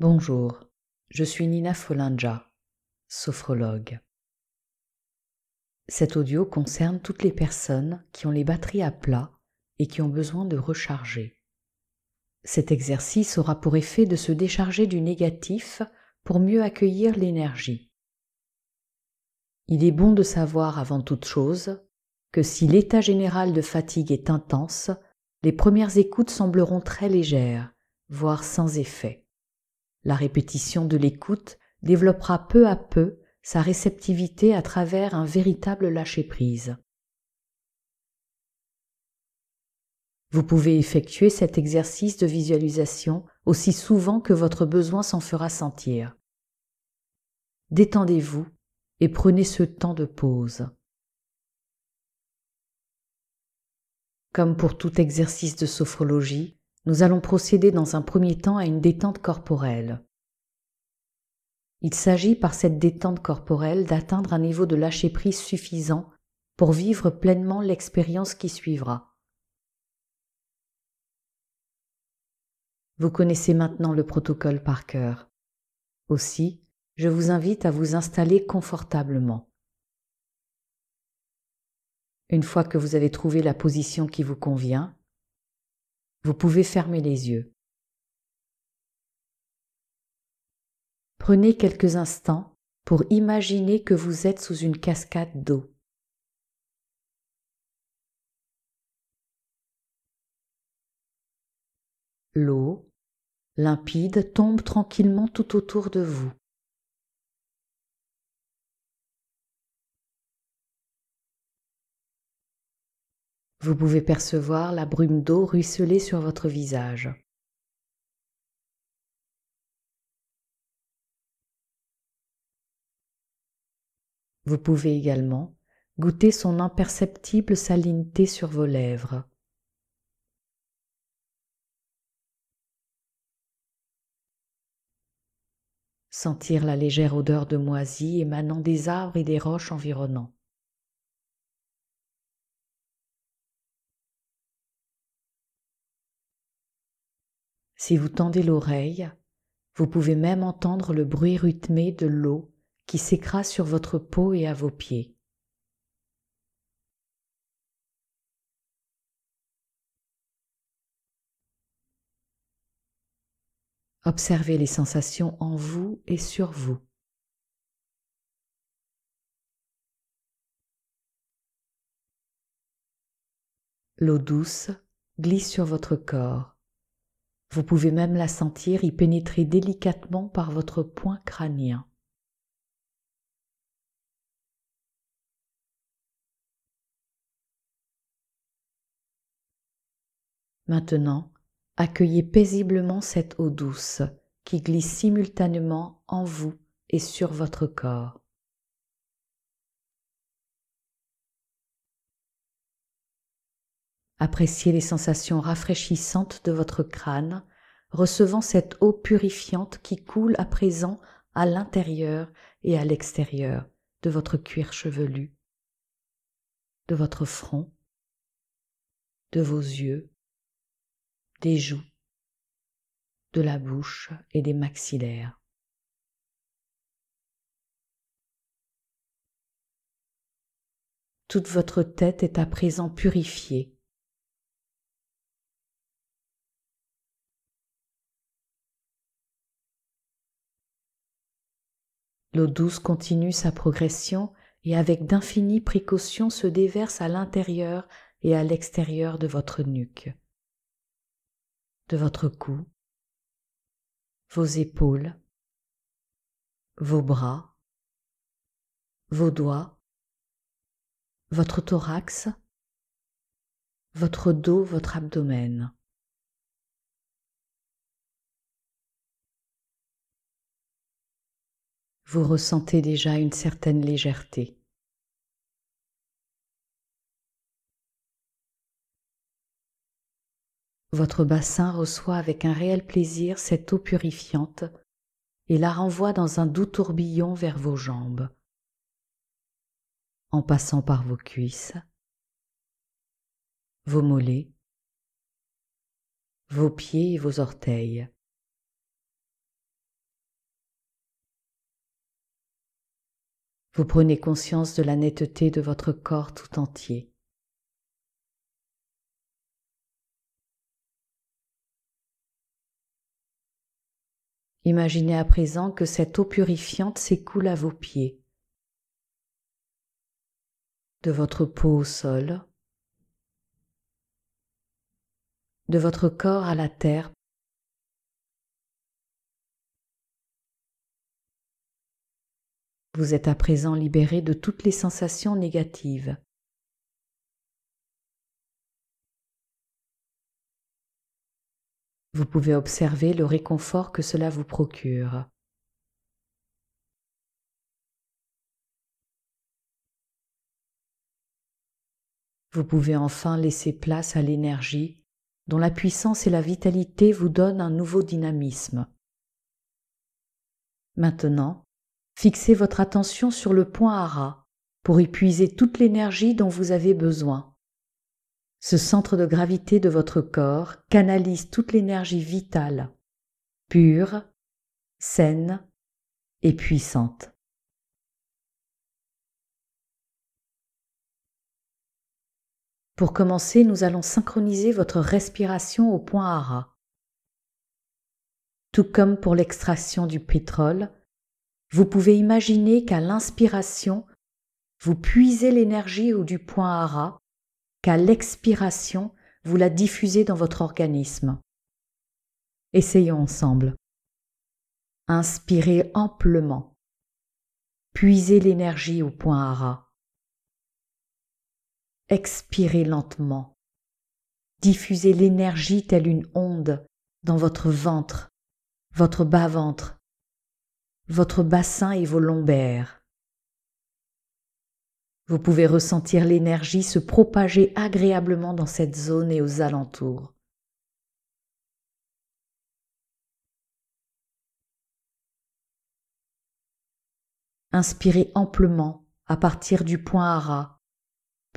Bonjour, je suis Nina Folinja, sophrologue. Cet audio concerne toutes les personnes qui ont les batteries à plat et qui ont besoin de recharger. Cet exercice aura pour effet de se décharger du négatif pour mieux accueillir l'énergie. Il est bon de savoir avant toute chose que si l'état général de fatigue est intense, les premières écoutes sembleront très légères, voire sans effet. La répétition de l'écoute développera peu à peu sa réceptivité à travers un véritable lâcher-prise. Vous pouvez effectuer cet exercice de visualisation aussi souvent que votre besoin s'en fera sentir. Détendez-vous et prenez ce temps de pause. Comme pour tout exercice de sophrologie, nous allons procéder dans un premier temps à une détente corporelle. Il s'agit par cette détente corporelle d'atteindre un niveau de lâcher-prise suffisant pour vivre pleinement l'expérience qui suivra. Vous connaissez maintenant le protocole par cœur. Aussi, je vous invite à vous installer confortablement. Une fois que vous avez trouvé la position qui vous convient, vous pouvez fermer les yeux. Prenez quelques instants pour imaginer que vous êtes sous une cascade d'eau. L'eau, limpide, tombe tranquillement tout autour de vous. Vous pouvez percevoir la brume d'eau ruisseler sur votre visage. Vous pouvez également goûter son imperceptible salineté sur vos lèvres. Sentir la légère odeur de moisie émanant des arbres et des roches environnants. Si vous tendez l'oreille, vous pouvez même entendre le bruit rythmé de l'eau qui s'écrase sur votre peau et à vos pieds. Observez les sensations en vous et sur vous. L'eau douce glisse sur votre corps. Vous pouvez même la sentir y pénétrer délicatement par votre point crânien. Maintenant, accueillez paisiblement cette eau douce qui glisse simultanément en vous et sur votre corps. Appréciez les sensations rafraîchissantes de votre crâne, recevant cette eau purifiante qui coule à présent à l'intérieur et à l'extérieur de votre cuir chevelu, de votre front, de vos yeux, des joues, de la bouche et des maxillaires. Toute votre tête est à présent purifiée L'eau douce continue sa progression et avec d'infinies précautions se déverse à l'intérieur et à l'extérieur de votre nuque, de votre cou, vos épaules, vos bras, vos doigts, votre thorax, votre dos, votre abdomen. Vous ressentez déjà une certaine légèreté. Votre bassin reçoit avec un réel plaisir cette eau purifiante et la renvoie dans un doux tourbillon vers vos jambes, en passant par vos cuisses, vos mollets, vos pieds et vos orteils. Vous prenez conscience de la netteté de votre corps tout entier. Imaginez à présent que cette eau purifiante s'écoule à vos pieds, de votre peau au sol, de votre corps à la terre. Vous êtes à présent libéré de toutes les sensations négatives. Vous pouvez observer le réconfort que cela vous procure. Vous pouvez enfin laisser place à l'énergie dont la puissance et la vitalité vous donnent un nouveau dynamisme. Maintenant, fixez votre attention sur le point Hara pour épuiser toute l'énergie dont vous avez besoin. Ce centre de gravité de votre corps canalise toute l'énergie vitale, pure, saine et puissante. Pour commencer, nous allons synchroniser votre respiration au point Hara. Tout comme pour l'extraction du pétrole, vous pouvez imaginer qu'à l'inspiration, vous puisez l'énergie au du point Hara, qu'à l'expiration, vous la diffusez dans votre organisme. Essayons ensemble. Inspirez amplement. Puisez l'énergie au point Hara. Expirez lentement. Diffusez l'énergie telle une onde dans votre ventre, votre bas-ventre, votre bassin et vos lombaires. Vous pouvez ressentir l'énergie se propager agréablement dans cette zone et aux alentours. Inspirez amplement à partir du point Hara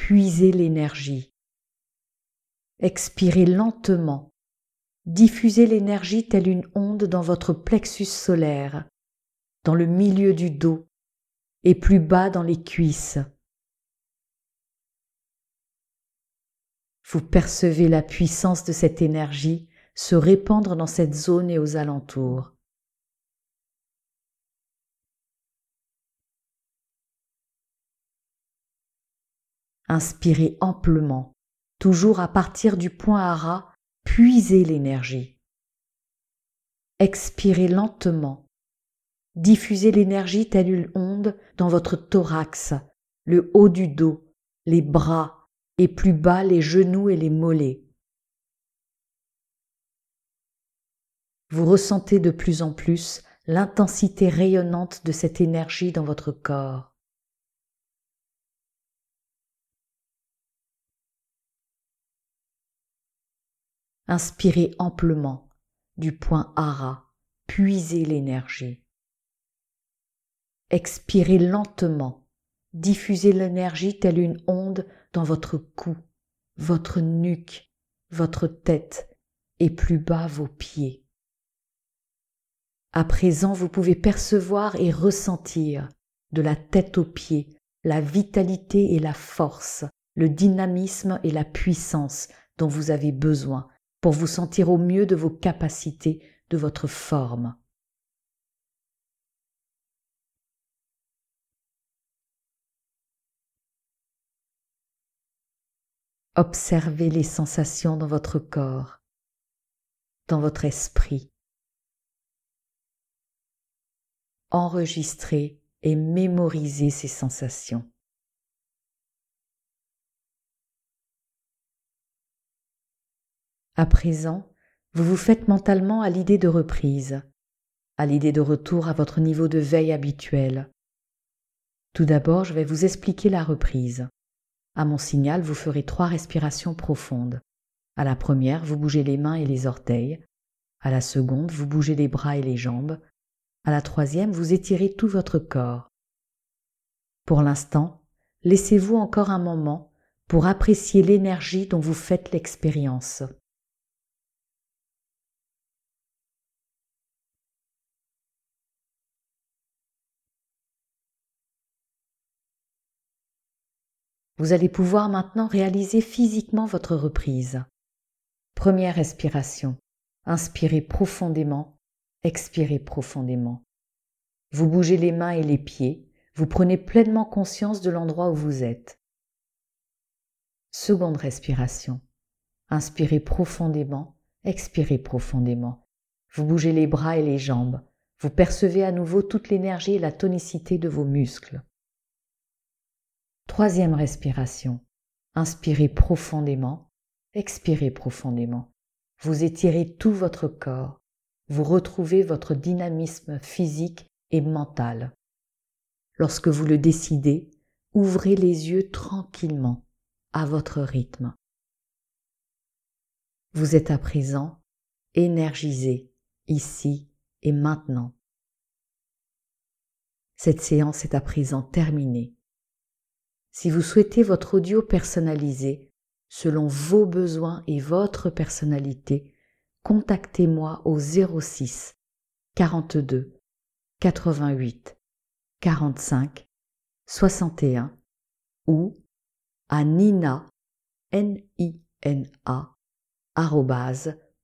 puisez l'énergie. Expirez lentement. Diffusez l'énergie telle une onde dans votre plexus solaire, dans le milieu du dos et plus bas dans les cuisses. Vous percevez la puissance de cette énergie se répandre dans cette zone et aux alentours. Inspirez amplement, toujours à partir du point Hara, puisez l'énergie. Expirez lentement. Diffusez l'énergie telle une onde dans votre thorax, le haut du dos, les bras et plus bas les genoux et les mollets. Vous ressentez de plus en plus l'intensité rayonnante de cette énergie dans votre corps. Inspirez amplement du point Hara, puisez l'énergie. Expirez lentement, diffusez l'énergie telle une onde dans votre cou, votre nuque, votre tête et plus bas vos pieds. À présent, vous pouvez percevoir et ressentir de la tête aux pieds la vitalité et la force, le dynamisme et la puissance dont vous avez besoin pour vous sentir au mieux de vos capacités, de votre forme. Observez les sensations dans votre corps, dans votre esprit. Enregistrez et mémorisez ces sensations. À présent, vous vous faites mentalement à l'idée de reprise, à l'idée de retour à votre niveau de veille habituel. Tout d'abord, je vais vous expliquer la reprise. À mon signal, vous ferez trois respirations profondes. À la première, vous bougez les mains et les orteils. À la seconde, vous bougez les bras et les jambes. À la troisième, vous étirez tout votre corps. Pour l'instant, laissez-vous encore un moment pour apprécier l'énergie dont vous faites l'expérience. Vous allez pouvoir maintenant réaliser physiquement votre reprise. Première respiration. Inspirez profondément, expirez profondément. Vous bougez les mains et les pieds, vous prenez pleinement conscience de l'endroit où vous êtes. Seconde respiration. Inspirez profondément, expirez profondément. Vous bougez les bras et les jambes. Vous percevez à nouveau toute l'énergie et la tonicité de vos muscles. Troisième respiration. Inspirez profondément, expirez profondément. Vous étirez tout votre corps. Vous retrouvez votre dynamisme physique et mental. Lorsque vous le décidez, ouvrez les yeux tranquillement, à votre rythme. Vous êtes à présent énergisé, ici et maintenant. Cette séance est à présent terminée. Si vous souhaitez votre audio personnalisé, selon vos besoins et votre personnalité, contactez-moi au 06 42 88 45 61 ou à nina n i n a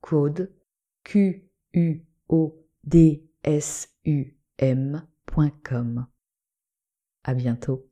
code q u o d s u. À bientôt.